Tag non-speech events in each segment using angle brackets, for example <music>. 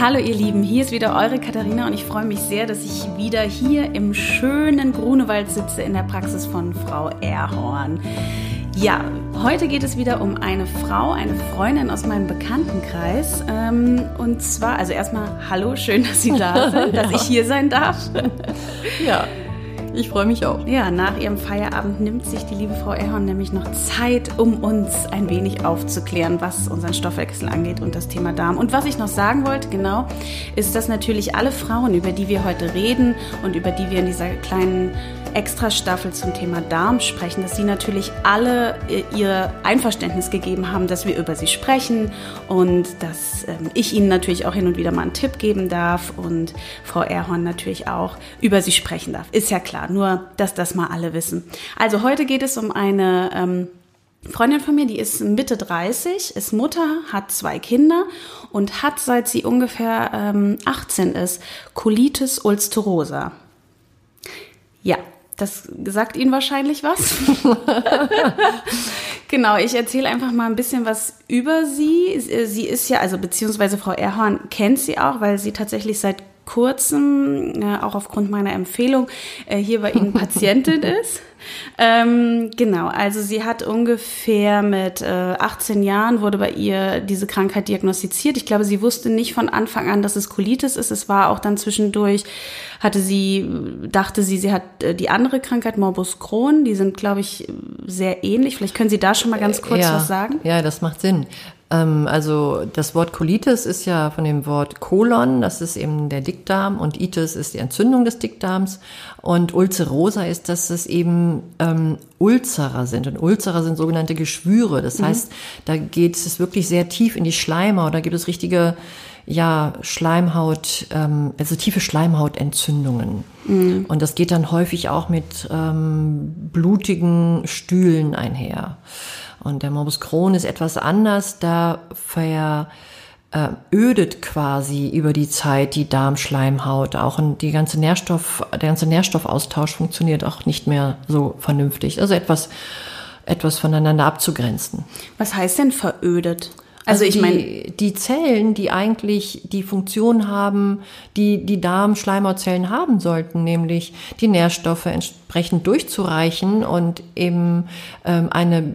Hallo ihr Lieben, hier ist wieder eure Katharina und ich freue mich sehr, dass ich wieder hier im schönen Grunewald sitze in der Praxis von Frau Erhorn. Ja, heute geht es wieder um eine Frau, eine Freundin aus meinem Bekanntenkreis. Ähm, und zwar, also erstmal hallo, schön, dass Sie da <laughs> sind, dass ja. ich hier sein darf. Ja, ich freue mich auch. Ja, nach ihrem Feierabend nimmt sich die liebe Frau Erhorn nämlich noch Zeit, um uns ein wenig aufzuklären, was unseren Stoffwechsel angeht und das Thema Darm. Und was ich noch sagen wollte, genau, ist, dass natürlich alle Frauen, über die wir heute reden und über die wir in dieser kleinen Extra-Staffel zum Thema Darm sprechen, dass sie natürlich alle äh, ihr Einverständnis gegeben haben, dass wir über sie sprechen und dass ähm, ich ihnen natürlich auch hin und wieder mal einen Tipp geben darf und Frau Erhorn natürlich auch über sie sprechen darf. Ist ja klar, nur dass das mal alle wissen. Also heute geht es um eine ähm, Freundin von mir, die ist Mitte 30, ist Mutter, hat zwei Kinder und hat, seit sie ungefähr ähm, 18 ist, Colitis ulcerosa. Ja, das sagt Ihnen wahrscheinlich was. <laughs> genau, ich erzähle einfach mal ein bisschen was über sie. Sie ist ja, also beziehungsweise Frau Erhorn kennt sie auch, weil sie tatsächlich seit kurzem, äh, auch aufgrund meiner Empfehlung, äh, hier bei Ihnen Patientin <laughs> ist. Ähm, genau, also sie hat ungefähr mit äh, 18 Jahren wurde bei ihr diese Krankheit diagnostiziert. Ich glaube, sie wusste nicht von Anfang an, dass es Colitis ist. Es war auch dann zwischendurch, hatte sie, dachte sie, sie hat äh, die andere Krankheit, Morbus Crohn. Die sind, glaube ich, sehr ähnlich. Vielleicht können Sie da schon mal ganz kurz ja, was sagen. Ja, das macht Sinn. Ähm, also das Wort Colitis ist ja von dem Wort Kolon, das ist eben der Dickdarm und Itis ist die Entzündung des Dickdarms und Ulcerosa ist, dass es eben ähm, Ulzerer sind und Ulzerer sind sogenannte Geschwüre. Das mhm. heißt, da geht es wirklich sehr tief in die Schleimhaut, da gibt es richtige ja, Schleimhaut, ähm, also tiefe Schleimhautentzündungen. Mhm. Und das geht dann häufig auch mit ähm, blutigen Stühlen einher. Und der Morbus Crohn ist etwas anders, da verödet quasi über die Zeit die Darmschleimhaut. Auch die ganze Nährstoff, der ganze Nährstoffaustausch funktioniert auch nicht mehr so vernünftig. Also etwas, etwas voneinander abzugrenzen. Was heißt denn verödet? Also, also ich meine, die Zellen, die eigentlich die Funktion haben, die die Darmschleimhautzellen haben sollten, nämlich die Nährstoffe entsprechend durchzureichen und eben ähm, eine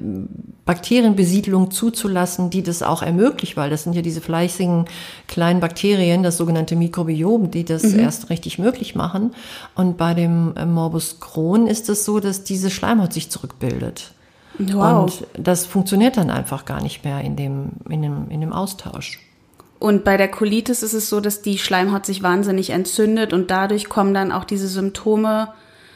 Bakterienbesiedlung zuzulassen, die das auch ermöglicht, weil das sind ja diese fleißigen kleinen Bakterien, das sogenannte Mikrobiom, die das mhm. erst richtig möglich machen. Und bei dem äh, Morbus Crohn ist es so, dass diese Schleimhaut sich zurückbildet. Wow. Und das funktioniert dann einfach gar nicht mehr in dem, in dem, in dem Austausch. Und bei der Colitis ist es so, dass die Schleimhaut sich wahnsinnig entzündet und dadurch kommen dann auch diese Symptome,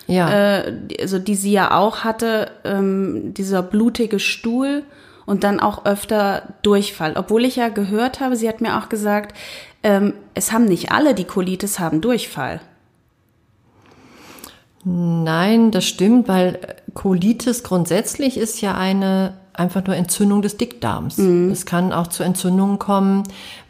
ja. äh, also die sie ja auch hatte, ähm, dieser blutige Stuhl und dann auch öfter Durchfall. Obwohl ich ja gehört habe, sie hat mir auch gesagt, ähm, es haben nicht alle, die Colitis haben Durchfall. Nein, das stimmt, weil Colitis grundsätzlich ist ja eine einfach nur Entzündung des Dickdarms. Mhm. Es kann auch zu Entzündungen kommen,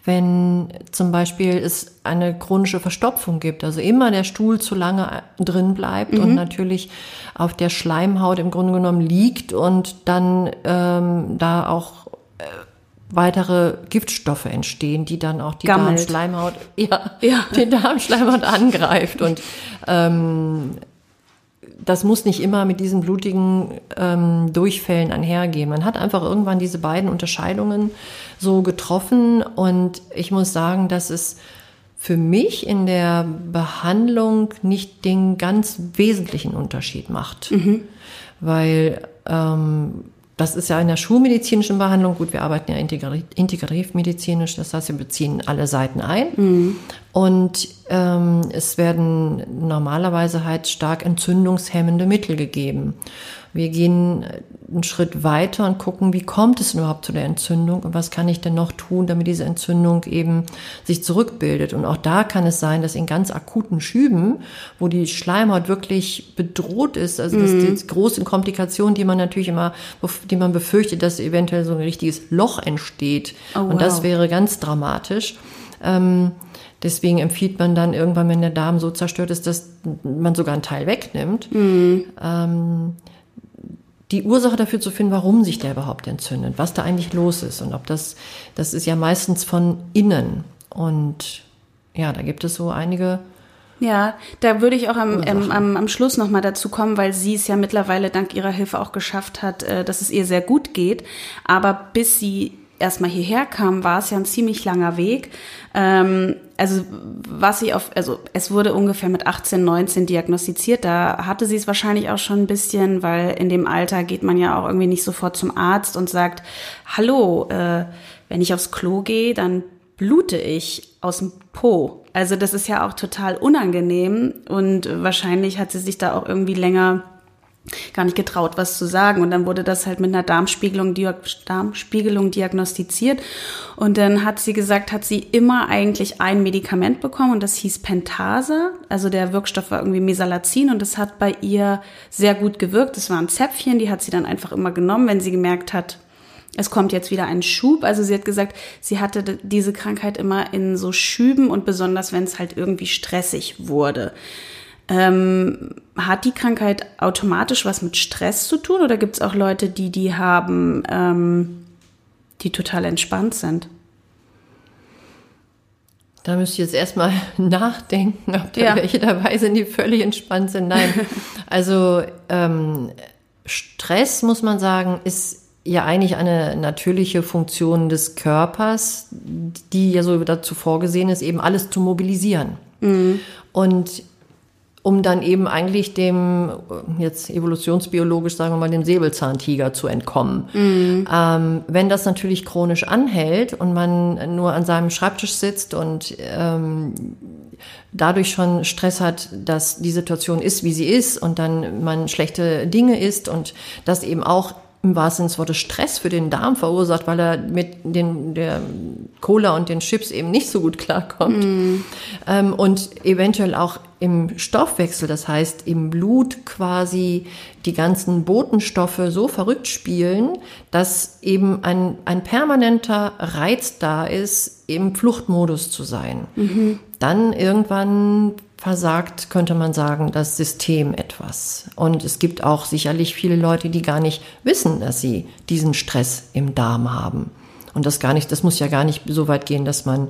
wenn zum Beispiel es eine chronische Verstopfung gibt, also immer der Stuhl zu lange drin bleibt mhm. und natürlich auf der Schleimhaut im Grunde genommen liegt und dann ähm, da auch äh, weitere Giftstoffe entstehen, die dann auch die Darmschleimhaut, <laughs> ja, ja. die Darmschleimhaut angreift und ähm, das muss nicht immer mit diesen blutigen ähm, Durchfällen einhergehen. Man hat einfach irgendwann diese beiden Unterscheidungen so getroffen und ich muss sagen, dass es für mich in der Behandlung nicht den ganz wesentlichen Unterschied macht. Mhm. Weil ähm, das ist ja in der schulmedizinischen Behandlung, gut, wir arbeiten ja integrativmedizinisch, das heißt, wir beziehen alle Seiten ein. Mhm. Und ähm, es werden normalerweise halt stark entzündungshemmende Mittel gegeben. Wir gehen einen Schritt weiter und gucken, wie kommt es überhaupt zu der Entzündung und was kann ich denn noch tun, damit diese Entzündung eben sich zurückbildet. Und auch da kann es sein, dass in ganz akuten Schüben, wo die Schleimhaut wirklich bedroht ist, also das mhm. die großen Komplikationen, die man natürlich immer, die man befürchtet, dass eventuell so ein richtiges Loch entsteht. Oh, wow. Und das wäre ganz dramatisch. Ähm, Deswegen empfiehlt man dann irgendwann, wenn der Darm so zerstört ist, dass man sogar einen Teil wegnimmt. Mhm. Ähm, die Ursache dafür zu finden, warum sich der überhaupt entzündet, was da eigentlich los ist und ob das, das ist ja meistens von innen. Und ja, da gibt es so einige ja, da würde ich auch am, ähm, am, am Schluss nochmal dazu kommen, weil sie es ja mittlerweile dank ihrer Hilfe auch geschafft hat, äh, dass es ihr sehr gut geht. Aber bis sie erstmal hierher kam, war es ja ein ziemlich langer Weg. Ähm, also was sie auf, also es wurde ungefähr mit 18, 19 diagnostiziert. Da hatte sie es wahrscheinlich auch schon ein bisschen, weil in dem Alter geht man ja auch irgendwie nicht sofort zum Arzt und sagt, hallo, äh, wenn ich aufs Klo gehe, dann blute ich aus dem Po. Also das ist ja auch total unangenehm und wahrscheinlich hat sie sich da auch irgendwie länger gar nicht getraut, was zu sagen. Und dann wurde das halt mit einer Darmspiegelung, Darmspiegelung diagnostiziert. Und dann hat sie gesagt, hat sie immer eigentlich ein Medikament bekommen und das hieß Pentase. Also der Wirkstoff war irgendwie Mesalazin und das hat bei ihr sehr gut gewirkt. Das waren Zäpfchen, die hat sie dann einfach immer genommen, wenn sie gemerkt hat, es kommt jetzt wieder ein Schub. Also sie hat gesagt, sie hatte diese Krankheit immer in so Schüben und besonders, wenn es halt irgendwie stressig wurde. Ähm, hat die Krankheit automatisch was mit Stress zu tun oder gibt es auch Leute, die die haben, ähm, die total entspannt sind? Da müsste ich jetzt erstmal <laughs> nachdenken, ob da ja. welche dabei sind, die völlig entspannt sind. Nein, <laughs> also ähm, Stress, muss man sagen, ist ja eigentlich eine natürliche Funktion des Körpers, die ja so dazu vorgesehen ist, eben alles zu mobilisieren. Mhm. Und um dann eben eigentlich dem, jetzt evolutionsbiologisch sagen wir mal, dem Säbelzahntiger zu entkommen. Mhm. Ähm, wenn das natürlich chronisch anhält und man nur an seinem Schreibtisch sitzt und ähm, dadurch schon Stress hat, dass die Situation ist, wie sie ist und dann man schlechte Dinge isst und das eben auch im wahrsten Sinne des Wortes Stress für den Darm verursacht, weil er mit den, der Cola und den Chips eben nicht so gut klarkommt. Mm. Ähm, und eventuell auch im Stoffwechsel, das heißt im Blut quasi die ganzen Botenstoffe so verrückt spielen, dass eben ein, ein permanenter Reiz da ist, im Fluchtmodus zu sein. Mhm. Dann irgendwann versagt, könnte man sagen, das System etwas. Und es gibt auch sicherlich viele Leute, die gar nicht wissen, dass sie diesen Stress im Darm haben. Und das gar nicht, das muss ja gar nicht so weit gehen, dass man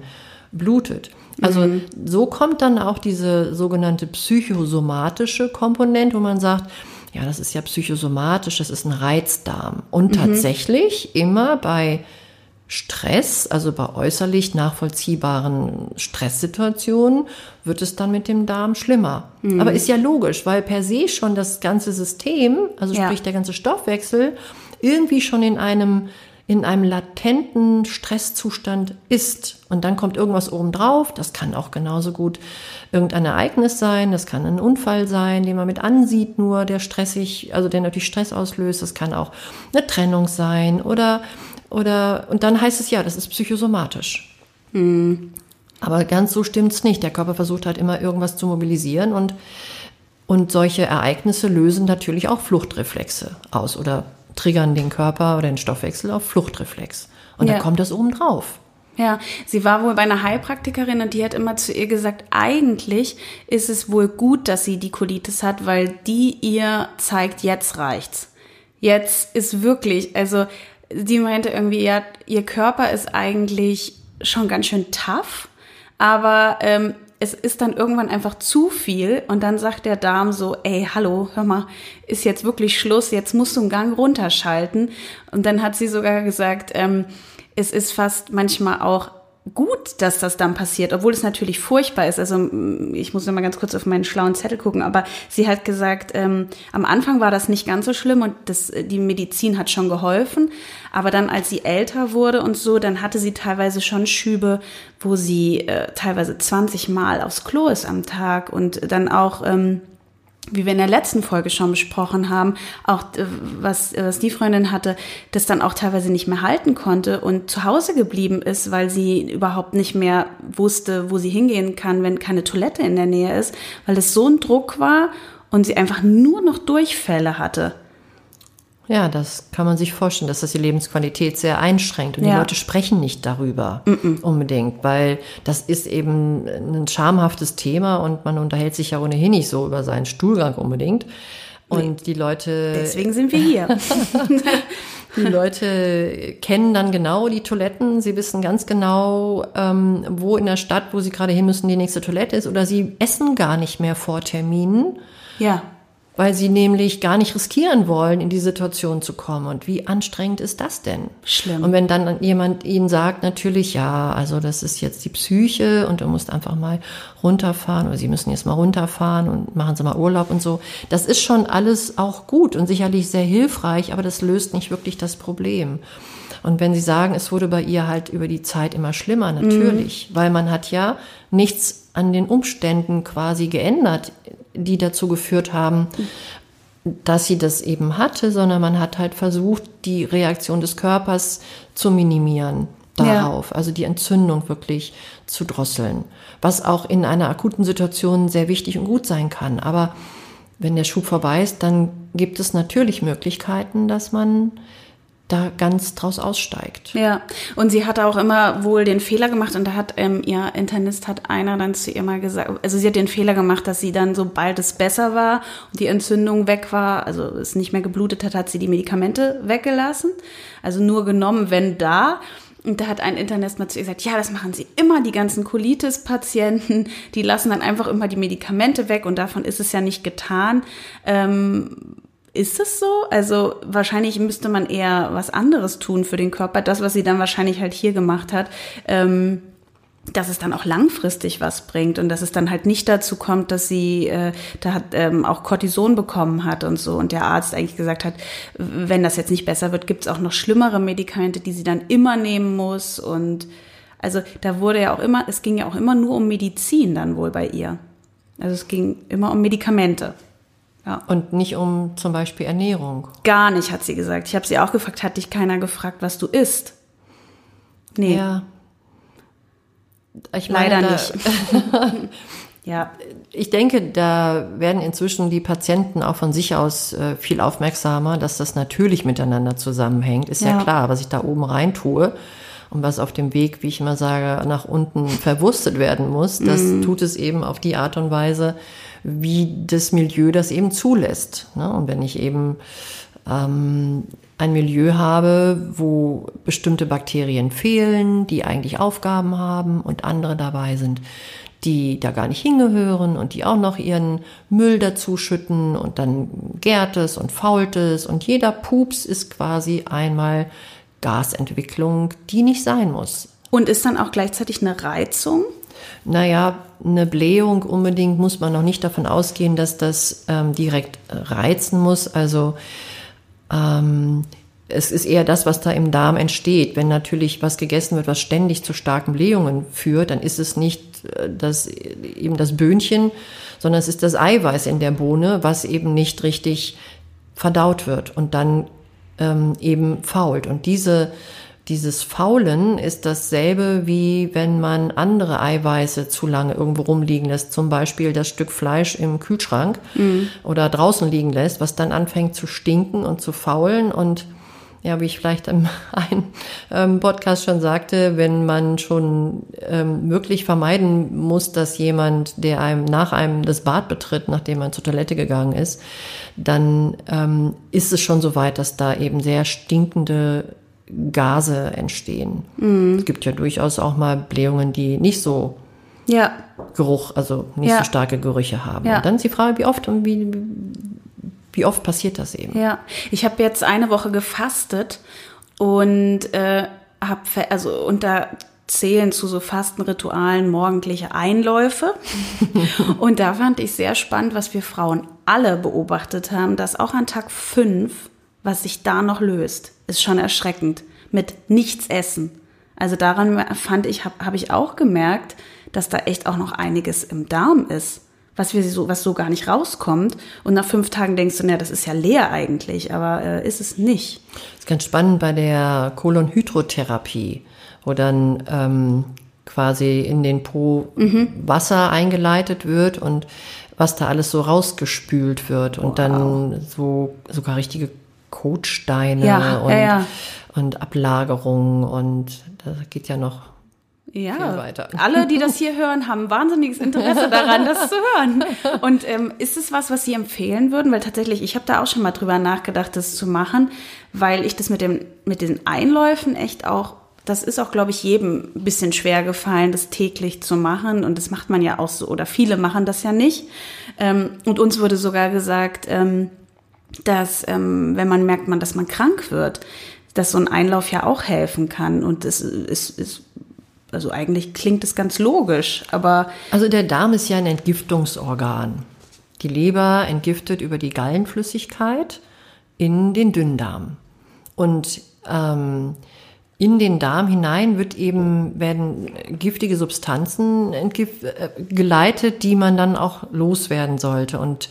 blutet. Also mhm. so kommt dann auch diese sogenannte psychosomatische Komponente, wo man sagt, ja, das ist ja psychosomatisch, das ist ein Reizdarm. Und mhm. tatsächlich immer bei Stress, also bei äußerlich nachvollziehbaren Stresssituationen, wird es dann mit dem Darm schlimmer. Mhm. Aber ist ja logisch, weil per se schon das ganze System, also ja. sprich der ganze Stoffwechsel, irgendwie schon in einem in einem latenten Stresszustand ist. Und dann kommt irgendwas obendrauf. Das kann auch genauso gut irgendein Ereignis sein. Das kann ein Unfall sein, den man mit ansieht, nur der stressig, also der natürlich Stress auslöst. Das kann auch eine Trennung sein oder oder, und dann heißt es ja, das ist psychosomatisch. Mhm. Aber ganz so stimmt es nicht. Der Körper versucht halt immer irgendwas zu mobilisieren und, und solche Ereignisse lösen natürlich auch Fluchtreflexe aus oder triggern den Körper oder den Stoffwechsel auf Fluchtreflex. Und ja. da kommt das oben drauf. Ja, sie war wohl bei einer Heilpraktikerin und die hat immer zu ihr gesagt, eigentlich ist es wohl gut, dass sie die Colitis hat, weil die ihr zeigt, jetzt reicht's. Jetzt ist wirklich, also die meinte irgendwie, ja, ihr Körper ist eigentlich schon ganz schön tough, aber ähm, es ist dann irgendwann einfach zu viel und dann sagt der Darm so, ey, hallo, hör mal, ist jetzt wirklich Schluss, jetzt musst du einen Gang runterschalten. Und dann hat sie sogar gesagt, ähm, es ist fast manchmal auch gut, dass das dann passiert, obwohl es natürlich furchtbar ist. Also ich muss noch mal ganz kurz auf meinen schlauen Zettel gucken, aber sie hat gesagt, ähm, am Anfang war das nicht ganz so schlimm und das, die Medizin hat schon geholfen, aber dann als sie älter wurde und so, dann hatte sie teilweise schon Schübe, wo sie äh, teilweise 20 Mal aufs Klo ist am Tag und dann auch ähm, wie wir in der letzten Folge schon besprochen haben, auch äh, was, äh, was die Freundin hatte, das dann auch teilweise nicht mehr halten konnte und zu Hause geblieben ist, weil sie überhaupt nicht mehr wusste, wo sie hingehen kann, wenn keine Toilette in der Nähe ist, weil es so ein Druck war und sie einfach nur noch Durchfälle hatte. Ja, das kann man sich vorstellen, dass das die Lebensqualität sehr einschränkt. Und ja. die Leute sprechen nicht darüber mm -mm. unbedingt, weil das ist eben ein schamhaftes Thema und man unterhält sich ja ohnehin nicht so über seinen Stuhlgang unbedingt. Und nee. die Leute. Deswegen sind wir hier. <laughs> Die Leute kennen dann genau die Toiletten. Sie wissen ganz genau, ähm, wo in der Stadt, wo sie gerade hin müssen, die nächste Toilette ist. Oder sie essen gar nicht mehr vor Terminen. Ja weil sie nämlich gar nicht riskieren wollen, in die Situation zu kommen. Und wie anstrengend ist das denn? Schlimm. Und wenn dann jemand ihnen sagt, natürlich, ja, also das ist jetzt die Psyche und du musst einfach mal runterfahren oder sie müssen jetzt mal runterfahren und machen sie mal Urlaub und so. Das ist schon alles auch gut und sicherlich sehr hilfreich, aber das löst nicht wirklich das Problem. Und wenn Sie sagen, es wurde bei ihr halt über die Zeit immer schlimmer, natürlich, mhm. weil man hat ja nichts an den Umständen quasi geändert die dazu geführt haben, dass sie das eben hatte, sondern man hat halt versucht, die Reaktion des Körpers zu minimieren darauf, ja. also die Entzündung wirklich zu drosseln, was auch in einer akuten Situation sehr wichtig und gut sein kann. Aber wenn der Schub vorbei ist, dann gibt es natürlich Möglichkeiten, dass man da ganz draus aussteigt. Ja, und sie hat auch immer wohl den Fehler gemacht und da hat ähm, ihr Internist hat einer dann zu ihr mal gesagt, also sie hat den Fehler gemacht, dass sie dann, sobald es besser war und die Entzündung weg war, also es nicht mehr geblutet hat, hat sie die Medikamente weggelassen, also nur genommen, wenn da. Und da hat ein Internist mal zu ihr gesagt, ja, das machen sie immer, die ganzen Colitis-Patienten, die lassen dann einfach immer die Medikamente weg und davon ist es ja nicht getan. Ähm, ist es so? Also wahrscheinlich müsste man eher was anderes tun für den Körper. Das, was sie dann wahrscheinlich halt hier gemacht hat, ähm, dass es dann auch langfristig was bringt und dass es dann halt nicht dazu kommt, dass sie äh, da hat, ähm, auch Cortison bekommen hat und so und der Arzt eigentlich gesagt hat, wenn das jetzt nicht besser wird, gibt es auch noch schlimmere Medikamente, die sie dann immer nehmen muss und also da wurde ja auch immer, es ging ja auch immer nur um Medizin dann wohl bei ihr. Also es ging immer um Medikamente. Ja. Und nicht um zum Beispiel Ernährung. Gar nicht, hat sie gesagt. Ich habe sie auch gefragt, hat dich keiner gefragt, was du isst? Nee. Ja. Ich Leider da, nicht. <laughs> ja. Ich denke, da werden inzwischen die Patienten auch von sich aus äh, viel aufmerksamer, dass das natürlich miteinander zusammenhängt. Ist ja, ja klar, was ich da oben rein tue und was auf dem Weg, wie ich immer sage, nach unten verwurstet werden muss, das mm. tut es eben auf die Art und Weise, wie das Milieu das eben zulässt. Ne? Und wenn ich eben ähm, ein Milieu habe, wo bestimmte Bakterien fehlen, die eigentlich Aufgaben haben und andere dabei sind, die da gar nicht hingehören und die auch noch ihren Müll dazu schütten und dann gärt es und fault es und jeder Pups ist quasi einmal Gasentwicklung, die nicht sein muss. Und ist dann auch gleichzeitig eine Reizung? Naja, eine Blähung unbedingt muss man noch nicht davon ausgehen, dass das ähm, direkt reizen muss. Also ähm, es ist eher das, was da im Darm entsteht. Wenn natürlich was gegessen wird, was ständig zu starken Blähungen führt, dann ist es nicht äh, das, eben das Böhnchen, sondern es ist das Eiweiß in der Bohne, was eben nicht richtig verdaut wird und dann ähm, eben fault. Und diese dieses Faulen ist dasselbe wie wenn man andere Eiweiße zu lange irgendwo rumliegen lässt, zum Beispiel das Stück Fleisch im Kühlschrank mhm. oder draußen liegen lässt, was dann anfängt zu stinken und zu faulen und ja, wie ich vielleicht im <laughs> einen ähm, Podcast schon sagte, wenn man schon ähm, wirklich vermeiden muss, dass jemand, der einem nach einem das Bad betritt, nachdem man zur Toilette gegangen ist, dann ähm, ist es schon so weit, dass da eben sehr stinkende Gase entstehen. Mhm. Es gibt ja durchaus auch mal Blähungen, die nicht so ja. Geruch, also nicht ja. so starke Gerüche haben. Ja. Und dann ist die Frage, wie oft und wie, wie oft passiert das eben? Ja, ich habe jetzt eine Woche gefastet und äh, habe also und da zählen zu so Fastenritualen morgendliche Einläufe. <laughs> und da fand ich sehr spannend, was wir Frauen alle beobachtet haben, dass auch an Tag fünf was sich da noch löst, ist schon erschreckend. Mit nichts essen. Also daran fand ich, habe hab ich auch gemerkt, dass da echt auch noch einiges im Darm ist, was wir so, was so gar nicht rauskommt. Und nach fünf Tagen denkst du, naja, das ist ja leer eigentlich, aber äh, ist es nicht. Das ist ganz spannend bei der Kolonhydrotherapie, wo dann ähm, quasi in den Po mhm. Wasser eingeleitet wird und was da alles so rausgespült wird und wow. dann so sogar richtige Kotsteine ja, und, ja, und Ablagerungen und da geht ja noch Ja, viel weiter. alle, die das <laughs> hier hören, haben wahnsinniges Interesse daran, das zu hören. Und ähm, ist es was, was Sie empfehlen würden? Weil tatsächlich, ich habe da auch schon mal drüber nachgedacht, das zu machen, weil ich das mit, dem, mit den Einläufen echt auch, das ist auch, glaube ich, jedem ein bisschen schwer gefallen, das täglich zu machen. Und das macht man ja auch so, oder viele machen das ja nicht. Ähm, und uns wurde sogar gesagt, ähm, dass ähm, wenn man merkt, man, dass man krank wird, dass so ein Einlauf ja auch helfen kann. Und das ist, ist also eigentlich klingt es ganz logisch, aber. Also der Darm ist ja ein Entgiftungsorgan. Die Leber entgiftet über die Gallenflüssigkeit in den Dünndarm. Und ähm, in den Darm hinein wird eben, werden giftige Substanzen geleitet, die man dann auch loswerden sollte. Und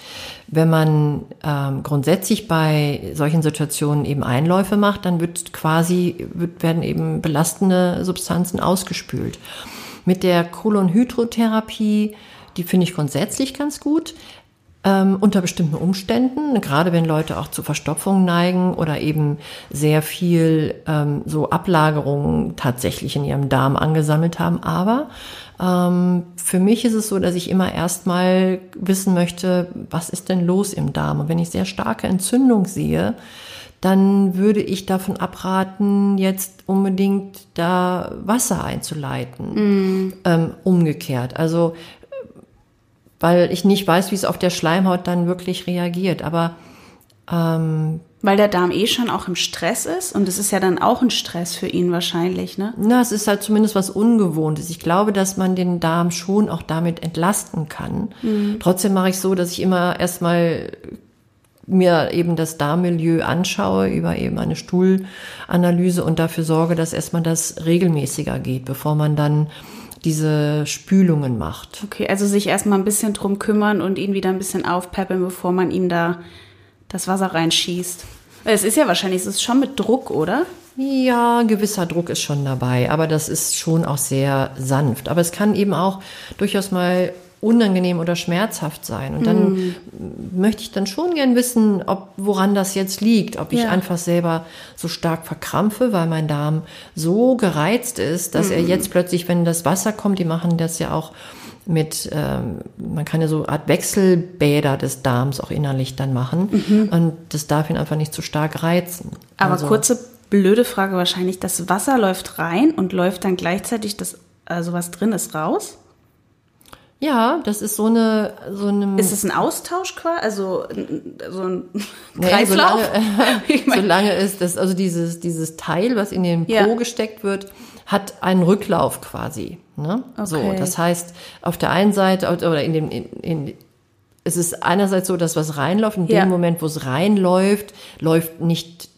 wenn man ähm, grundsätzlich bei solchen Situationen eben Einläufe macht, dann wird quasi, wird, werden eben belastende Substanzen ausgespült. Mit der Kolonhydrotherapie, die finde ich grundsätzlich ganz gut ähm, unter bestimmten Umständen, gerade wenn Leute auch zu Verstopfung neigen oder eben sehr viel ähm, so Ablagerungen tatsächlich in ihrem Darm angesammelt haben. Aber ähm, für mich ist es so, dass ich immer erstmal wissen möchte, was ist denn los im Darm? Und wenn ich sehr starke Entzündung sehe, dann würde ich davon abraten, jetzt unbedingt da Wasser einzuleiten. Mm. Ähm, umgekehrt. Also weil ich nicht weiß, wie es auf der Schleimhaut dann wirklich reagiert. Aber ähm, weil der Darm eh schon auch im Stress ist und es ist ja dann auch ein Stress für ihn wahrscheinlich, ne? Na, es ist halt zumindest was Ungewohntes. Ich glaube, dass man den Darm schon auch damit entlasten kann. Mhm. Trotzdem mache ich so, dass ich immer erstmal mir eben das Darmmilieu anschaue über eben eine Stuhlanalyse und dafür sorge, dass erstmal das regelmäßiger geht, bevor man dann diese Spülungen macht. Okay, also sich erstmal ein bisschen drum kümmern und ihn wieder ein bisschen aufpeppeln, bevor man ihm da das Wasser reinschießt. Es ist ja wahrscheinlich, es ist schon mit Druck, oder? Ja, gewisser Druck ist schon dabei, aber das ist schon auch sehr sanft. Aber es kann eben auch durchaus mal unangenehm oder schmerzhaft sein. Und dann mm. möchte ich dann schon gern wissen, ob woran das jetzt liegt, ob ich ja. einfach selber so stark verkrampfe, weil mein Darm so gereizt ist, dass mm. er jetzt plötzlich, wenn das Wasser kommt, die machen das ja auch mit, ähm, man kann ja so eine Art Wechselbäder des Darms auch innerlich dann machen. Mhm. Und das darf ihn einfach nicht zu stark reizen. Aber also, kurze blöde Frage wahrscheinlich, das Wasser läuft rein und läuft dann gleichzeitig das, also was drin ist, raus? Ja, das ist so eine, so eine. Ist es ein Austausch quasi? Also so ein Kreislauf? Naja, solange, solange ist das, also dieses, dieses Teil, was in den Po ja. gesteckt wird, hat einen Rücklauf quasi. Ne? Okay. So, das heißt, auf der einen Seite oder in dem, in, in, es ist einerseits so, dass was reinläuft. In ja. dem Moment, wo es reinläuft, läuft nicht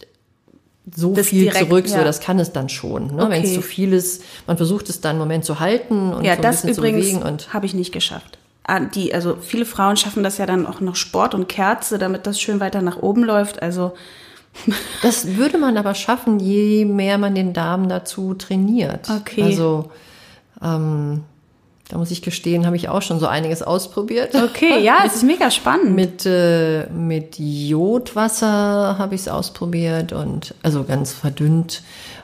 so das viel direkt, zurück, ja. so das kann es dann schon. Ne? Okay. Wenn es zu viel ist, man versucht es dann einen Moment zu halten und ja, so ein das bisschen übrigens zu bewegen. Und habe ich nicht geschafft. Ah, die, also viele Frauen schaffen das ja dann auch noch Sport und Kerze, damit das schön weiter nach oben läuft. Also das würde man aber schaffen, je mehr man den Darm dazu trainiert. Okay. Also ähm, da muss ich gestehen, habe ich auch schon so einiges ausprobiert. Okay, ja, <laughs> es ist mega spannend. Mit, äh, mit Jodwasser habe ich es ausprobiert und also ganz verdünnt.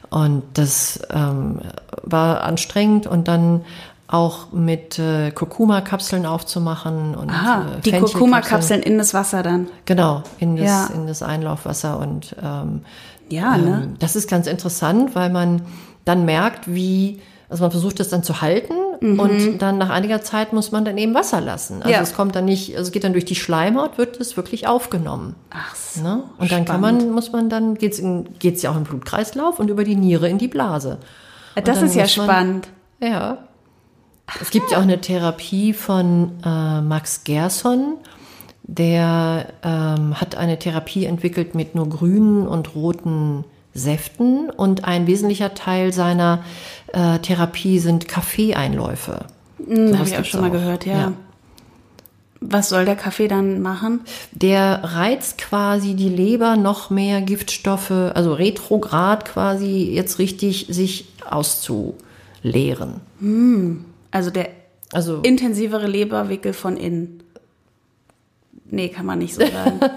Und das ähm, war anstrengend und dann auch mit äh, Kurkuma-Kapseln aufzumachen und Aha, äh, die Kurkuma-Kapseln in das Wasser dann. Genau, in das, ja. in das Einlaufwasser und ähm, ja, ne? Ähm, das ist ganz interessant, weil man dann merkt, wie also man versucht das dann zu halten mhm. und dann nach einiger Zeit muss man dann eben Wasser lassen. Also ja. es kommt dann nicht, also es geht dann durch die Schleimhaut, wird es wirklich aufgenommen. Ach so. Ne? Und dann spannend. kann man, muss man dann, geht's geht's ja auch im Blutkreislauf und über die Niere in die Blase. Das ist ja man, spannend. Ja. Es gibt ja auch eine Therapie von äh, Max Gerson, der ähm, hat eine Therapie entwickelt mit nur grünen und roten Säften und ein wesentlicher Teil seiner äh, Therapie sind Kaffeeeinläufe. Mhm, Habe ich auch schon mal gehört, ja. ja. Was soll der Kaffee dann machen? Der reizt quasi die Leber noch mehr Giftstoffe, also retrograd quasi jetzt richtig sich auszuleeren. Hm, also der also, intensivere Leberwickel von innen. Nee, kann man nicht so sagen. <laughs>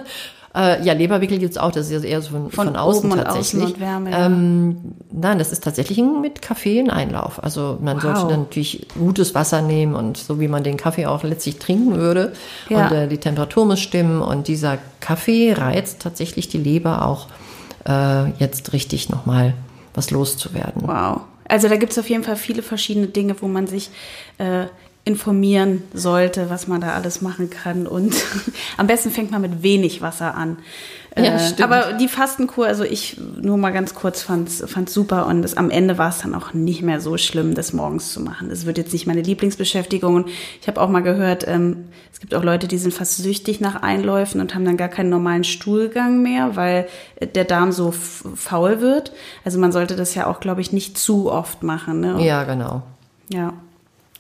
Äh, ja, Leberwickel gibt's auch, das ist eher so von, von, von außen tatsächlich. Außen Wärme, ja. ähm, nein, das ist tatsächlich mit Kaffee ein Einlauf. Also man wow. sollte dann natürlich gutes Wasser nehmen und so wie man den Kaffee auch letztlich trinken würde. Ja. Und äh, die Temperatur muss stimmen und dieser Kaffee reizt tatsächlich die Leber auch äh, jetzt richtig nochmal was loszuwerden. Wow. Also da gibt es auf jeden Fall viele verschiedene Dinge, wo man sich äh, informieren sollte, was man da alles machen kann. Und <laughs> am besten fängt man mit wenig Wasser an. Ja, äh, aber die Fastenkur, also ich nur mal ganz kurz fand's fand's super und es, am Ende war es dann auch nicht mehr so schlimm, das morgens zu machen. Das wird jetzt nicht meine Lieblingsbeschäftigung. Und ich habe auch mal gehört, ähm, es gibt auch Leute, die sind fast süchtig nach Einläufen und haben dann gar keinen normalen Stuhlgang mehr, weil der Darm so faul wird. Also man sollte das ja auch, glaube ich, nicht zu oft machen. Ne? Ja, genau. Ja.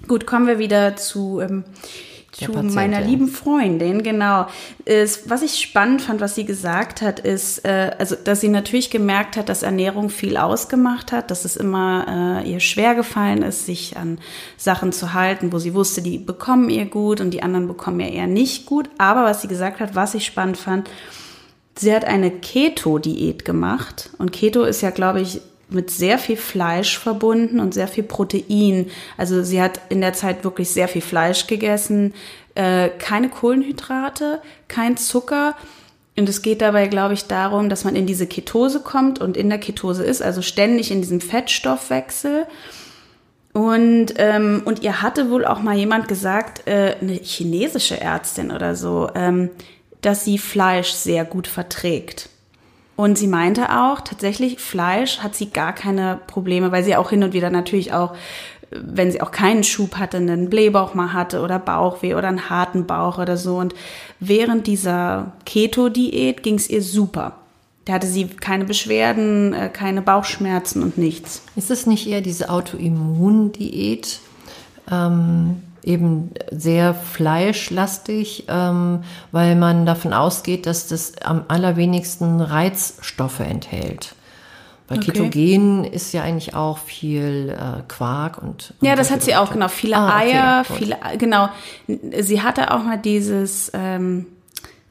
Gut, kommen wir wieder zu, ähm, zu meiner lieben Freundin. Genau. Ist, was ich spannend fand, was sie gesagt hat, ist, äh, also, dass sie natürlich gemerkt hat, dass Ernährung viel ausgemacht hat, dass es immer äh, ihr schwer gefallen ist, sich an Sachen zu halten, wo sie wusste, die bekommen ihr gut und die anderen bekommen ihr eher nicht gut. Aber was sie gesagt hat, was ich spannend fand, sie hat eine Keto-Diät gemacht. Und Keto ist ja, glaube ich, mit sehr viel Fleisch verbunden und sehr viel Protein. Also sie hat in der Zeit wirklich sehr viel Fleisch gegessen, äh, keine Kohlenhydrate, kein Zucker. Und es geht dabei, glaube ich, darum, dass man in diese Ketose kommt und in der Ketose ist, also ständig in diesem Fettstoffwechsel. Und, ähm, und ihr hatte wohl auch mal jemand gesagt, äh, eine chinesische Ärztin oder so, ähm, dass sie Fleisch sehr gut verträgt. Und sie meinte auch, tatsächlich, Fleisch hat sie gar keine Probleme, weil sie auch hin und wieder natürlich auch, wenn sie auch keinen Schub hatte, einen Blähbauch mal hatte oder Bauchweh oder einen harten Bauch oder so. Und während dieser Keto-Diät ging es ihr super. Da hatte sie keine Beschwerden, äh, keine Bauchschmerzen und nichts. Ist es nicht eher diese Autoimmundiät? Ähm eben sehr fleischlastig, ähm, weil man davon ausgeht, dass das am allerwenigsten Reizstoffe enthält. Bei okay. Ketogen ist ja eigentlich auch viel äh, Quark und, und Ja, das hat sie auch, genau. Viele ah, Eier, okay, viele, genau. Sie hatte auch mal dieses ähm,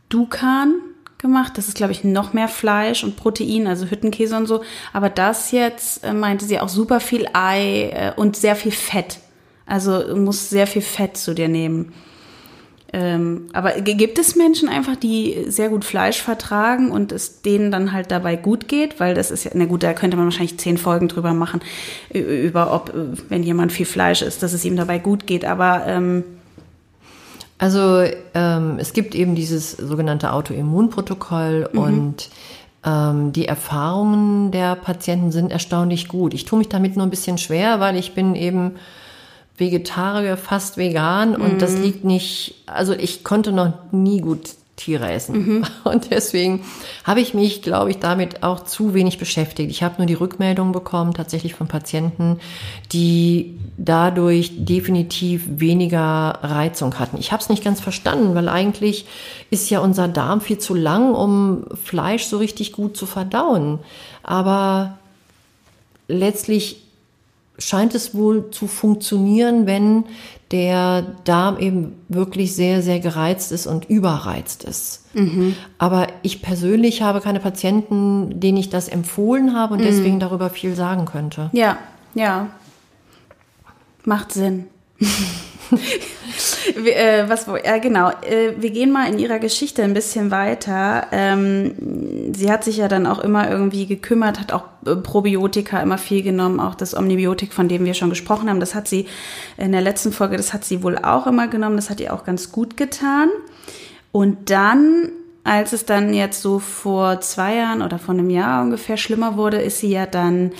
Dukan gemacht. Das ist, glaube ich, noch mehr Fleisch und Protein, also Hüttenkäse und so. Aber das jetzt äh, meinte sie auch super viel Ei äh, und sehr viel Fett. Also musst sehr viel Fett zu dir nehmen. Ähm, aber gibt es Menschen einfach, die sehr gut Fleisch vertragen und es denen dann halt dabei gut geht? Weil das ist ja, na gut, da könnte man wahrscheinlich zehn Folgen drüber machen, über ob, wenn jemand viel Fleisch isst, dass es ihm dabei gut geht. Aber ähm, also ähm, es gibt eben dieses sogenannte Autoimmunprotokoll mhm. und ähm, die Erfahrungen der Patienten sind erstaunlich gut. Ich tue mich damit nur ein bisschen schwer, weil ich bin eben Vegetarier, fast vegan und mhm. das liegt nicht, also ich konnte noch nie gut Tiere essen. Mhm. <laughs> Und deswegen habe ich mich, glaube ich, damit auch zu wenig beschäftigt. Ich habe nur die Rückmeldung bekommen, tatsächlich von Patienten, die dadurch definitiv weniger Reizung hatten. Ich habe es nicht ganz verstanden, weil eigentlich ist ja unser Darm viel zu lang, um Fleisch so richtig gut zu verdauen. Aber letztlich scheint es wohl zu funktionieren, wenn der Darm eben wirklich sehr, sehr gereizt ist und überreizt ist. Mhm. Aber ich persönlich habe keine Patienten, denen ich das empfohlen habe und mhm. deswegen darüber viel sagen könnte. Ja, ja. Macht Sinn. <laughs> <laughs> äh, was, genau, äh, wir gehen mal in ihrer Geschichte ein bisschen weiter. Ähm, sie hat sich ja dann auch immer irgendwie gekümmert, hat auch äh, Probiotika immer viel genommen, auch das Omnibiotik, von dem wir schon gesprochen haben. Das hat sie in der letzten Folge, das hat sie wohl auch immer genommen. Das hat ihr auch ganz gut getan. Und dann als es dann jetzt so vor zwei Jahren oder vor einem Jahr ungefähr schlimmer wurde, ist sie ja dann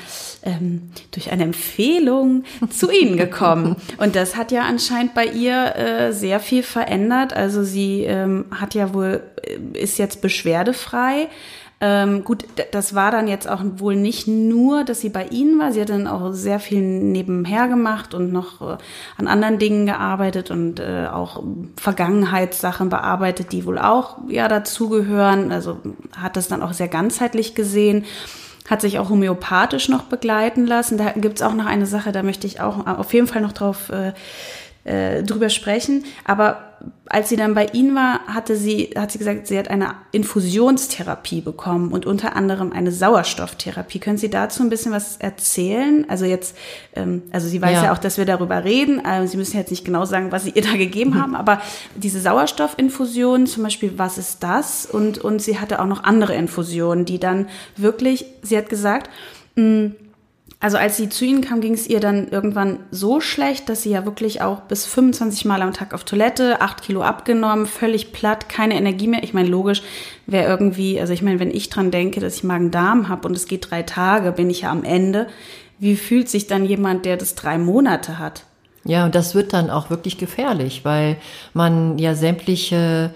ähm, durch eine Empfehlung <laughs> zu Ihnen gekommen. Und das hat ja anscheinend bei ihr äh, sehr viel verändert. Also sie ähm, hat ja wohl, äh, ist jetzt beschwerdefrei. Ähm, gut, das war dann jetzt auch wohl nicht nur, dass sie bei Ihnen war. Sie hat dann auch sehr viel nebenher gemacht und noch äh, an anderen Dingen gearbeitet und äh, auch Vergangenheitssachen bearbeitet, die wohl auch ja dazugehören. Also hat das dann auch sehr ganzheitlich gesehen hat sich auch homöopathisch noch begleiten lassen. Da gibt's auch noch eine Sache, da möchte ich auch auf jeden Fall noch drauf äh, äh, drüber sprechen. Aber als sie dann bei Ihnen war, hatte sie, hat sie gesagt, sie hat eine Infusionstherapie bekommen und unter anderem eine Sauerstofftherapie. Können Sie dazu ein bisschen was erzählen? Also jetzt, ähm, also sie weiß ja. ja auch, dass wir darüber reden. Also sie müssen jetzt nicht genau sagen, was Sie ihr da gegeben mhm. haben, aber diese Sauerstoffinfusion zum Beispiel, was ist das? Und, und sie hatte auch noch andere Infusionen, die dann wirklich, sie hat gesagt, mh, mm, also als sie zu ihnen kam, ging es ihr dann irgendwann so schlecht, dass sie ja wirklich auch bis 25 Mal am Tag auf Toilette, 8 Kilo abgenommen, völlig platt, keine Energie mehr. Ich meine, logisch, wäre irgendwie, also ich meine, wenn ich dran denke, dass ich Magen-Darm habe und es geht drei Tage, bin ich ja am Ende. Wie fühlt sich dann jemand, der das drei Monate hat? Ja, und das wird dann auch wirklich gefährlich, weil man ja sämtliche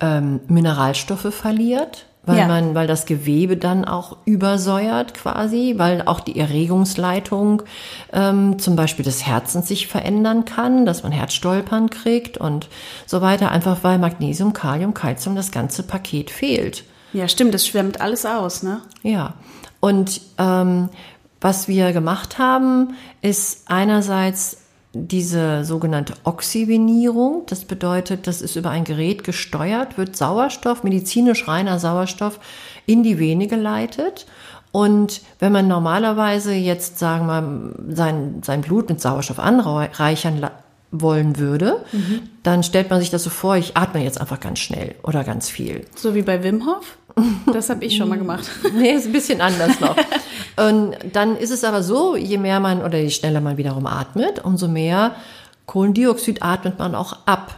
ähm, Mineralstoffe verliert weil ja. man, weil das Gewebe dann auch übersäuert quasi, weil auch die Erregungsleitung ähm, zum Beispiel des Herzens sich verändern kann, dass man Herzstolpern kriegt und so weiter, einfach weil Magnesium, Kalium, Calcium, das ganze Paket fehlt. Ja, stimmt, das schwemmt alles aus, ne? Ja. Und ähm, was wir gemacht haben, ist einerseits diese sogenannte Oxygenierung, das bedeutet, das ist über ein Gerät gesteuert, wird Sauerstoff, medizinisch reiner Sauerstoff in die Vene geleitet. Und wenn man normalerweise jetzt, sagen wir, sein, sein Blut mit Sauerstoff anreichern wollen würde, mhm. dann stellt man sich das so vor, ich atme jetzt einfach ganz schnell oder ganz viel. So wie bei Wim Hof? Das habe ich schon mal gemacht. <laughs> nee, ist ein bisschen anders noch. Und dann ist es aber so, je mehr man oder je schneller man wiederum atmet, umso mehr Kohlendioxid atmet man auch ab.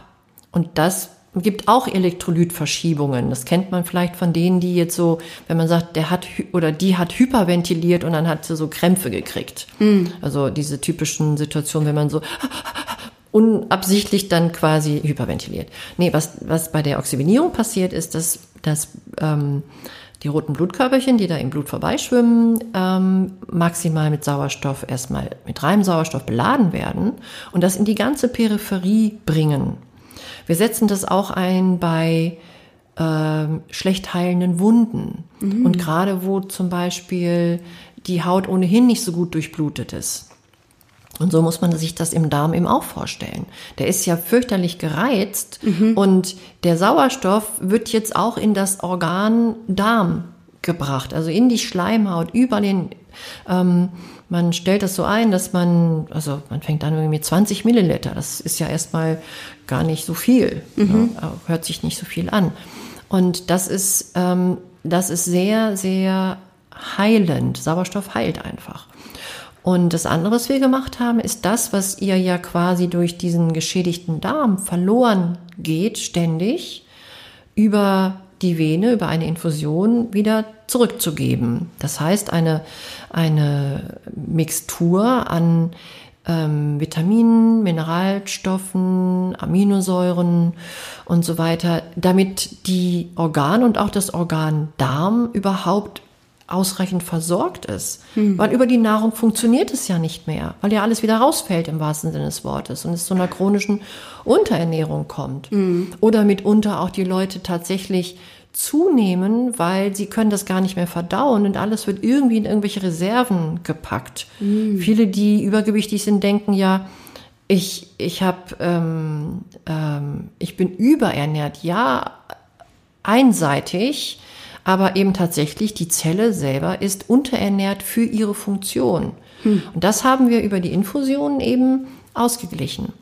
Und das gibt auch Elektrolytverschiebungen. Das kennt man vielleicht von denen, die jetzt so, wenn man sagt, der hat oder die hat hyperventiliert und dann hat sie so Krämpfe gekriegt. Mm. Also diese typischen Situationen, wenn man so unabsichtlich dann quasi hyperventiliert. Nee, was, was bei der Oxygenierung passiert, ist, dass, dass ähm, die roten Blutkörperchen, die da im Blut vorbeischwimmen, ähm, maximal mit Sauerstoff, erstmal mit reinem Sauerstoff beladen werden und das in die ganze Peripherie bringen. Wir setzen das auch ein bei ähm, schlecht heilenden Wunden mhm. und gerade wo zum Beispiel die Haut ohnehin nicht so gut durchblutet ist. Und so muss man sich das im Darm eben auch vorstellen. Der ist ja fürchterlich gereizt mhm. und der Sauerstoff wird jetzt auch in das Organ Darm gebracht, also in die Schleimhaut, über den, ähm, man stellt das so ein, dass man, also man fängt an mit 20 Milliliter, das ist ja erstmal gar nicht so viel, mhm. ne? hört sich nicht so viel an. Und das ist, ähm, das ist sehr, sehr heilend. Sauerstoff heilt einfach. Und das andere, was wir gemacht haben, ist das, was ihr ja quasi durch diesen geschädigten Darm verloren geht, ständig über die Vene, über eine Infusion wieder zurückzugeben. Das heißt, eine, eine Mixtur an ähm, Vitaminen, Mineralstoffen, Aminosäuren und so weiter, damit die Organ und auch das Organ Darm überhaupt ausreichend versorgt ist. Hm. Weil über die Nahrung funktioniert es ja nicht mehr, weil ja alles wieder rausfällt im wahrsten Sinne des Wortes und es zu einer chronischen Unterernährung kommt. Hm. Oder mitunter auch die Leute tatsächlich zunehmen, weil sie können das gar nicht mehr verdauen und alles wird irgendwie in irgendwelche Reserven gepackt. Hm. Viele, die übergewichtig sind, denken ja, ich, ich habe, ähm, ähm, ich bin überernährt. Ja, einseitig aber eben tatsächlich die Zelle selber ist unterernährt für ihre Funktion. Hm. Und das haben wir über die Infusionen eben ausgeglichen.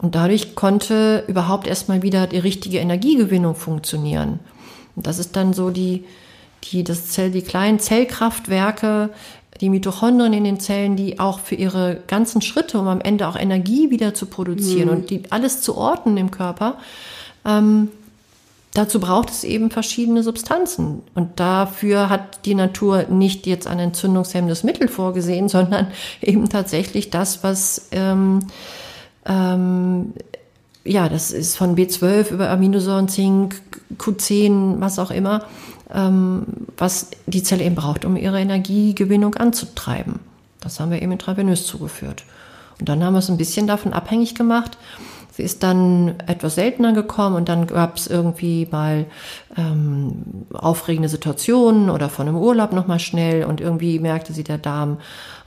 Und dadurch konnte überhaupt erstmal wieder die richtige Energiegewinnung funktionieren. Und das ist dann so die, die, das Zell, die kleinen Zellkraftwerke, die Mitochondrien in den Zellen, die auch für ihre ganzen Schritte, um am Ende auch Energie wieder zu produzieren mhm. und die alles zu orten im Körper, ähm, Dazu braucht es eben verschiedene Substanzen. Und dafür hat die Natur nicht jetzt ein entzündungshemmendes Mittel vorgesehen, <laughs> sondern eben tatsächlich das, was, ähm, ähm, ja, das ist von B12 über Aminosäuren, Zink, Q10, was auch immer, ähm, was die Zelle eben braucht, um ihre Energiegewinnung anzutreiben. Das haben wir eben intravenös zugeführt. Und dann haben wir es ein bisschen davon abhängig gemacht, ist dann etwas seltener gekommen und dann gab es irgendwie mal ähm, aufregende Situationen oder von einem Urlaub nochmal schnell und irgendwie merkte sie, der Darm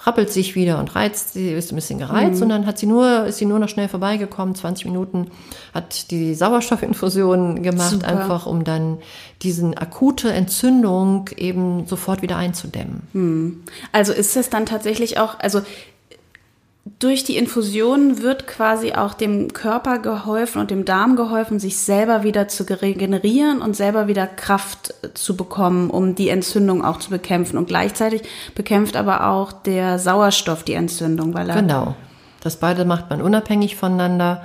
rappelt sich wieder und reizt, sie ist ein bisschen gereizt mhm. und dann hat sie nur, ist sie nur noch schnell vorbeigekommen, 20 Minuten, hat die Sauerstoffinfusion gemacht, Super. einfach um dann diesen akute Entzündung eben sofort wieder einzudämmen. Mhm. Also ist es dann tatsächlich auch, also durch die Infusion wird quasi auch dem Körper geholfen und dem Darm geholfen, sich selber wieder zu regenerieren und selber wieder Kraft zu bekommen, um die Entzündung auch zu bekämpfen. Und gleichzeitig bekämpft aber auch der Sauerstoff die Entzündung, weil er genau. Das beide macht man unabhängig voneinander.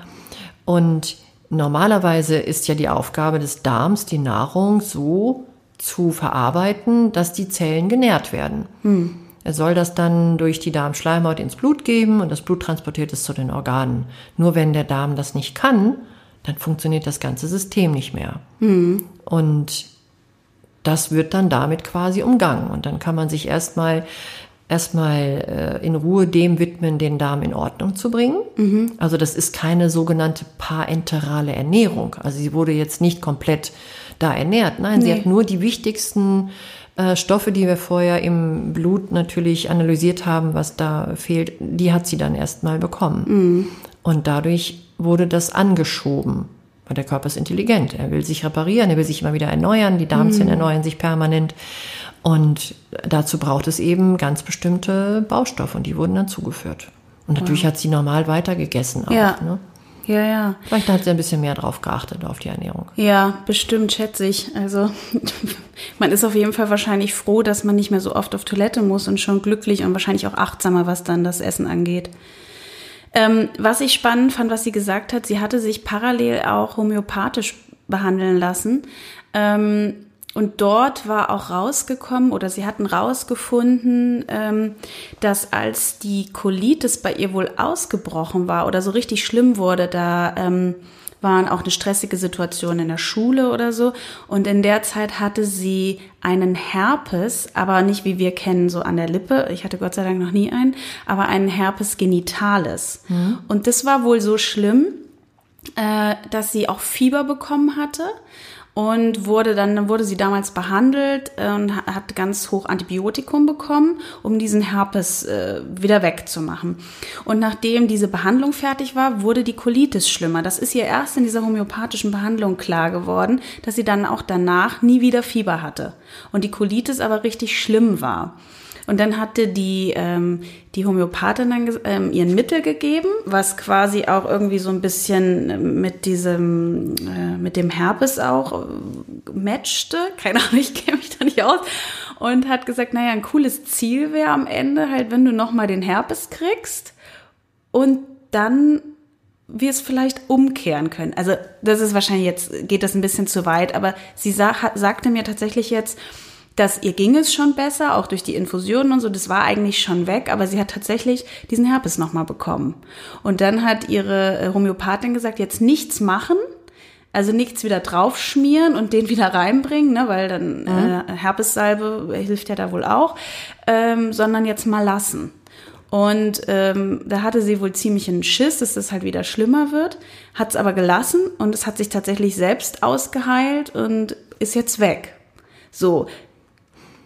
Und normalerweise ist ja die Aufgabe des Darms, die Nahrung so zu verarbeiten, dass die Zellen genährt werden. Hm. Er soll das dann durch die Darmschleimhaut ins Blut geben und das Blut transportiert es zu den Organen. Nur wenn der Darm das nicht kann, dann funktioniert das ganze System nicht mehr. Mhm. Und das wird dann damit quasi umgangen. Und dann kann man sich erstmal erstmal äh, in Ruhe dem widmen, den Darm in Ordnung zu bringen. Mhm. Also das ist keine sogenannte parenterale Ernährung. Also sie wurde jetzt nicht komplett da ernährt. Nein, nee. sie hat nur die wichtigsten äh, Stoffe, die wir vorher im Blut natürlich analysiert haben, was da fehlt, die hat sie dann erstmal bekommen. Mhm. Und dadurch wurde das angeschoben. Weil der Körper ist intelligent. Er will sich reparieren, er will sich immer wieder erneuern. Die Darmzellen mhm. erneuern sich permanent. Und dazu braucht es eben ganz bestimmte Baustoffe und die wurden dann zugeführt. Und natürlich wow. hat sie normal weitergegessen auch. Ja. Ne? Ja, ja. Vielleicht hat sie ein bisschen mehr drauf geachtet, auf die Ernährung. Ja, bestimmt, schätze ich. Also <laughs> man ist auf jeden Fall wahrscheinlich froh, dass man nicht mehr so oft auf Toilette muss und schon glücklich und wahrscheinlich auch achtsamer, was dann das Essen angeht. Ähm, was ich spannend fand, was sie gesagt hat, sie hatte sich parallel auch homöopathisch behandeln lassen. Ähm, und dort war auch rausgekommen oder sie hatten rausgefunden, ähm, dass als die Colitis bei ihr wohl ausgebrochen war oder so richtig schlimm wurde, da ähm, waren auch eine stressige Situation in der Schule oder so. Und in der Zeit hatte sie einen Herpes, aber nicht wie wir kennen, so an der Lippe. Ich hatte Gott sei Dank noch nie einen, aber einen Herpes genitalis. Mhm. Und das war wohl so schlimm, äh, dass sie auch Fieber bekommen hatte und wurde dann wurde sie damals behandelt und hat ganz hoch Antibiotikum bekommen, um diesen Herpes äh, wieder wegzumachen. Und nachdem diese Behandlung fertig war, wurde die Colitis schlimmer. Das ist ihr erst in dieser homöopathischen Behandlung klar geworden, dass sie dann auch danach nie wieder Fieber hatte und die Colitis aber richtig schlimm war. Und dann hatte die, ähm, die Homöopathin dann ähm, ihren Mittel gegeben, was quasi auch irgendwie so ein bisschen ähm, mit diesem, äh, mit dem Herpes auch äh, matchte. Keine <laughs> Ahnung, ich kenne mich da nicht aus. Und hat gesagt, naja, ein cooles Ziel wäre am Ende halt, wenn du nochmal den Herpes kriegst und dann wir es vielleicht umkehren können. Also das ist wahrscheinlich jetzt, geht das ein bisschen zu weit, aber sie sa sagte mir tatsächlich jetzt, dass ihr ging es schon besser, auch durch die Infusionen und so, das war eigentlich schon weg, aber sie hat tatsächlich diesen Herpes nochmal bekommen. Und dann hat ihre äh, Homöopathin gesagt, jetzt nichts machen, also nichts wieder draufschmieren und den wieder reinbringen, ne, weil dann mhm. äh, Herpessalbe hilft ja da wohl auch, ähm, sondern jetzt mal lassen. Und ähm, da hatte sie wohl ziemlich einen Schiss, dass das halt wieder schlimmer wird, hat es aber gelassen und es hat sich tatsächlich selbst ausgeheilt und ist jetzt weg. So,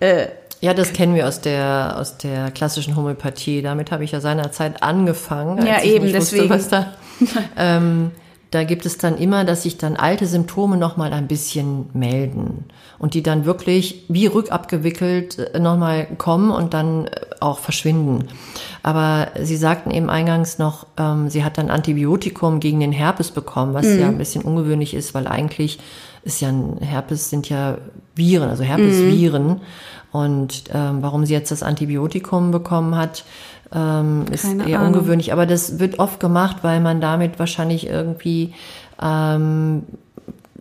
äh, ja, das kennen wir aus der, aus der klassischen Homöopathie. Damit habe ich ja seinerzeit angefangen. ja, eben, deswegen. Wusste, da, <laughs> ähm, da gibt es dann immer, dass sich dann alte Symptome nochmal ein bisschen melden und die dann wirklich wie rückabgewickelt äh, nochmal kommen und dann äh, auch verschwinden. Aber Sie sagten eben eingangs noch, ähm, sie hat dann Antibiotikum gegen den Herpes bekommen, was mhm. ja ein bisschen ungewöhnlich ist, weil eigentlich ist ja ein Herpes sind ja Viren, also Herpesviren. Mhm. Und ähm, warum sie jetzt das Antibiotikum bekommen hat, ähm, ist Keine eher Ahnung. ungewöhnlich. Aber das wird oft gemacht, weil man damit wahrscheinlich irgendwie ähm,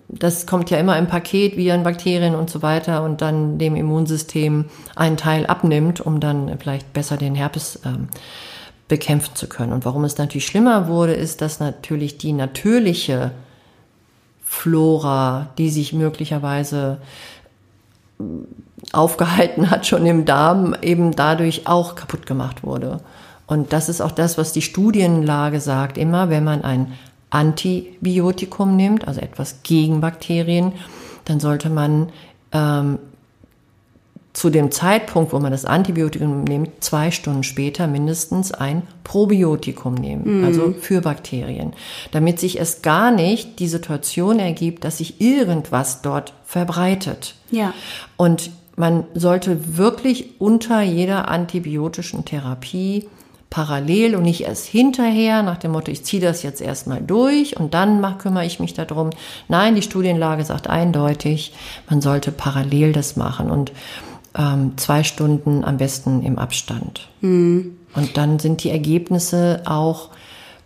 das kommt ja immer im Paket, Viren, Bakterien und so weiter und dann dem Immunsystem einen Teil abnimmt, um dann vielleicht besser den Herpes ähm, bekämpfen zu können. Und warum es natürlich schlimmer wurde, ist, dass natürlich die natürliche Flora, die sich möglicherweise aufgehalten hat, schon im Darm, eben dadurch auch kaputt gemacht wurde. Und das ist auch das, was die Studienlage sagt. Immer wenn man ein Antibiotikum nimmt, also etwas gegen Bakterien, dann sollte man ähm, zu dem Zeitpunkt, wo man das Antibiotikum nimmt, zwei Stunden später mindestens ein Probiotikum nehmen, mm. also für Bakterien, damit sich es gar nicht die Situation ergibt, dass sich irgendwas dort verbreitet. Ja. Und man sollte wirklich unter jeder antibiotischen Therapie parallel und nicht erst hinterher nach dem Motto, ich ziehe das jetzt erstmal durch und dann mach, kümmere ich mich darum. Nein, die Studienlage sagt eindeutig, man sollte parallel das machen und ähm, zwei Stunden am besten im Abstand. Mhm. Und dann sind die Ergebnisse auch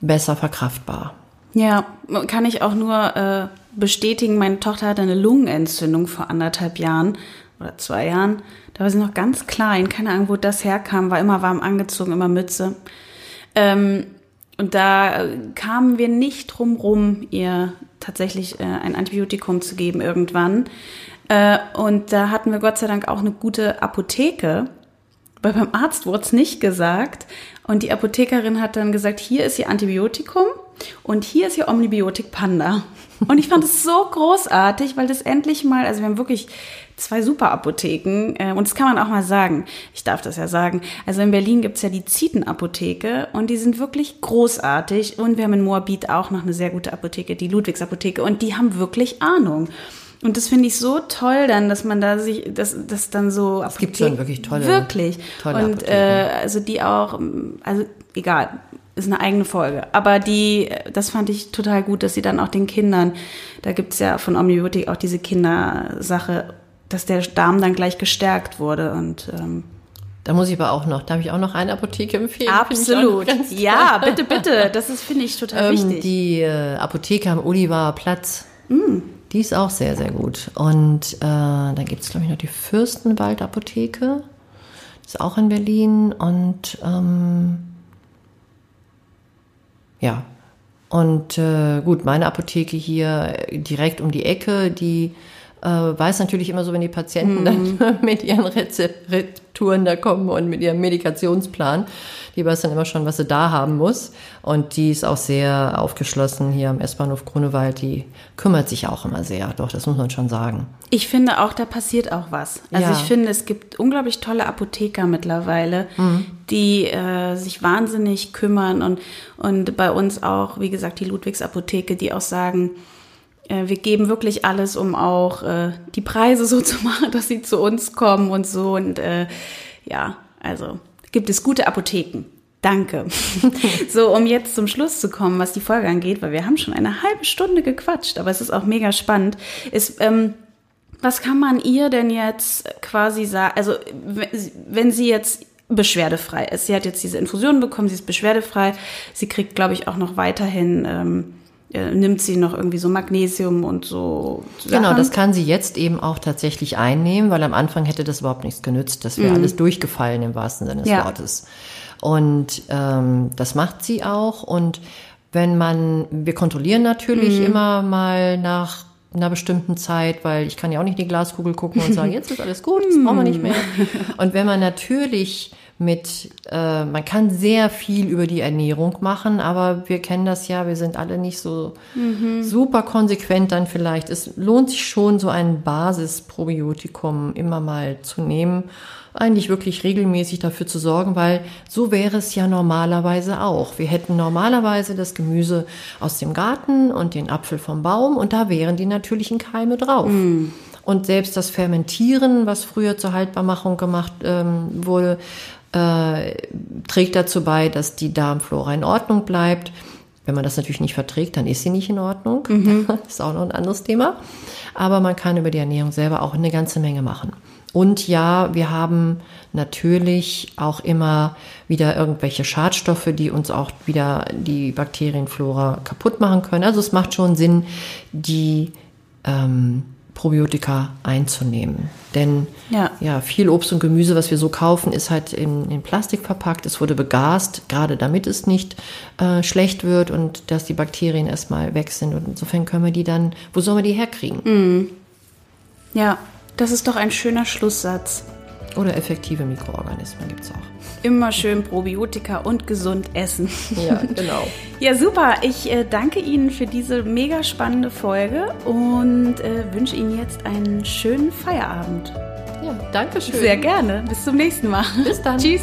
besser verkraftbar. Ja, kann ich auch nur äh, bestätigen, meine Tochter hatte eine Lungenentzündung vor anderthalb Jahren oder zwei Jahren. Da war sie noch ganz klein, keine Ahnung, wo das herkam, war immer warm angezogen, immer Mütze. Ähm, und da äh, kamen wir nicht drum rum, ihr tatsächlich äh, ein Antibiotikum zu geben irgendwann. Äh, und da hatten wir Gott sei Dank auch eine gute Apotheke. Weil beim Arzt wurde es nicht gesagt. Und die Apothekerin hat dann gesagt, hier ist ihr Antibiotikum und hier ist ihr Omnibiotik Panda. Und ich fand es so großartig, weil das endlich mal, also wir haben wirklich zwei super Apotheken äh, und das kann man auch mal sagen. Ich darf das ja sagen. Also in Berlin gibt's ja die Zietenapotheke und die sind wirklich großartig und wir haben in Moabit auch noch eine sehr gute Apotheke, die Ludwigs Apotheke und die haben wirklich Ahnung. Und das finde ich so toll dann, dass man da sich, dass das dann so. Es gibt schon wirklich tolle. Wirklich. Tolle und äh, also die auch, also egal, ist eine eigene Folge. Aber die, das fand ich total gut, dass sie dann auch den Kindern, da gibt's ja von Omnibiotik auch diese Kindersache, dass der Darm dann gleich gestärkt wurde und ähm, da muss ich aber auch noch, darf ich auch noch eine Apotheke empfehlen? Absolut. Ja, bitte, bitte. Das ist, finde ich, total <laughs> ähm, wichtig. Die äh, Apotheke am Oliver Platz. Mm. Die ist auch sehr, sehr gut. Und äh, dann gibt es, glaube ich, noch die Fürstenwald-Apotheke. Ist auch in Berlin. Und ähm, ja. Und äh, gut, meine Apotheke hier direkt um die Ecke, die äh, weiß natürlich immer so, wenn die Patienten mhm. dann <laughs> mit ihren Rezepturen da kommen und mit ihrem Medikationsplan, die weiß dann immer schon, was sie da haben muss. Und die ist auch sehr aufgeschlossen hier am S-Bahnhof Grunewald. Die kümmert sich auch immer sehr. Doch, das muss man schon sagen. Ich finde auch, da passiert auch was. Also ja. ich finde, es gibt unglaublich tolle Apotheker mittlerweile, mhm. die äh, sich wahnsinnig kümmern und, und bei uns auch, wie gesagt, die Ludwigs Apotheke, die auch sagen, wir geben wirklich alles, um auch äh, die Preise so <laughs> zu machen, dass sie zu uns kommen und so. Und äh, ja, also gibt es gute Apotheken. Danke. <laughs> so, um jetzt zum Schluss zu kommen, was die Folge angeht, weil wir haben schon eine halbe Stunde gequatscht, aber es ist auch mega spannend, ist, ähm, was kann man ihr denn jetzt quasi sagen, also wenn sie jetzt beschwerdefrei ist, sie hat jetzt diese Infusion bekommen, sie ist beschwerdefrei, sie kriegt, glaube ich, auch noch weiterhin... Ähm, äh, nimmt sie noch irgendwie so Magnesium und so. Sachen. Genau, das kann sie jetzt eben auch tatsächlich einnehmen, weil am Anfang hätte das überhaupt nichts genützt. Das wäre mhm. alles durchgefallen im wahrsten Sinne des ja. Wortes. Und ähm, das macht sie auch. Und wenn man, wir kontrollieren natürlich mhm. immer mal nach einer bestimmten Zeit, weil ich kann ja auch nicht in die Glaskugel gucken und sagen, <laughs> jetzt ist alles gut, das brauchen wir nicht mehr. <laughs> Und wenn man natürlich mit, äh, man kann sehr viel über die Ernährung machen, aber wir kennen das ja, wir sind alle nicht so mhm. super konsequent dann vielleicht. Es lohnt sich schon, so ein Basisprobiotikum immer mal zu nehmen, eigentlich wirklich regelmäßig dafür zu sorgen, weil so wäre es ja normalerweise auch. Wir hätten normalerweise das Gemüse aus dem Garten und den Apfel vom Baum und da wären die natürlichen Keime drauf. Mhm. Und selbst das Fermentieren, was früher zur Haltbarmachung gemacht ähm, wurde, äh, trägt dazu bei, dass die Darmflora in Ordnung bleibt. Wenn man das natürlich nicht verträgt, dann ist sie nicht in Ordnung. Mhm. <laughs> Das ist auch noch ein anderes Thema. Aber man kann über die Ernährung selber auch eine ganze Menge machen. Und ja, wir haben natürlich auch immer wieder irgendwelche Schadstoffe, die uns auch wieder die Bakterienflora kaputt machen können. Also es macht schon Sinn, die ähm, Probiotika einzunehmen. Denn ja. ja. viel Obst und Gemüse, was wir so kaufen, ist halt in, in Plastik verpackt. Es wurde begast, gerade damit es nicht äh, schlecht wird und dass die Bakterien erstmal weg sind. Und insofern können wir die dann, wo sollen wir die herkriegen? Mm. Ja, das ist doch ein schöner Schlusssatz. Oder effektive Mikroorganismen gibt es auch. Immer schön Probiotika und gesund essen. Ja, genau. <laughs> ja, super. Ich äh, danke Ihnen für diese mega spannende Folge und äh, wünsche Ihnen jetzt einen schönen Feierabend. Ja, danke schön. Sehr gerne. Bis zum nächsten Mal. Bis dann. <laughs> Tschüss.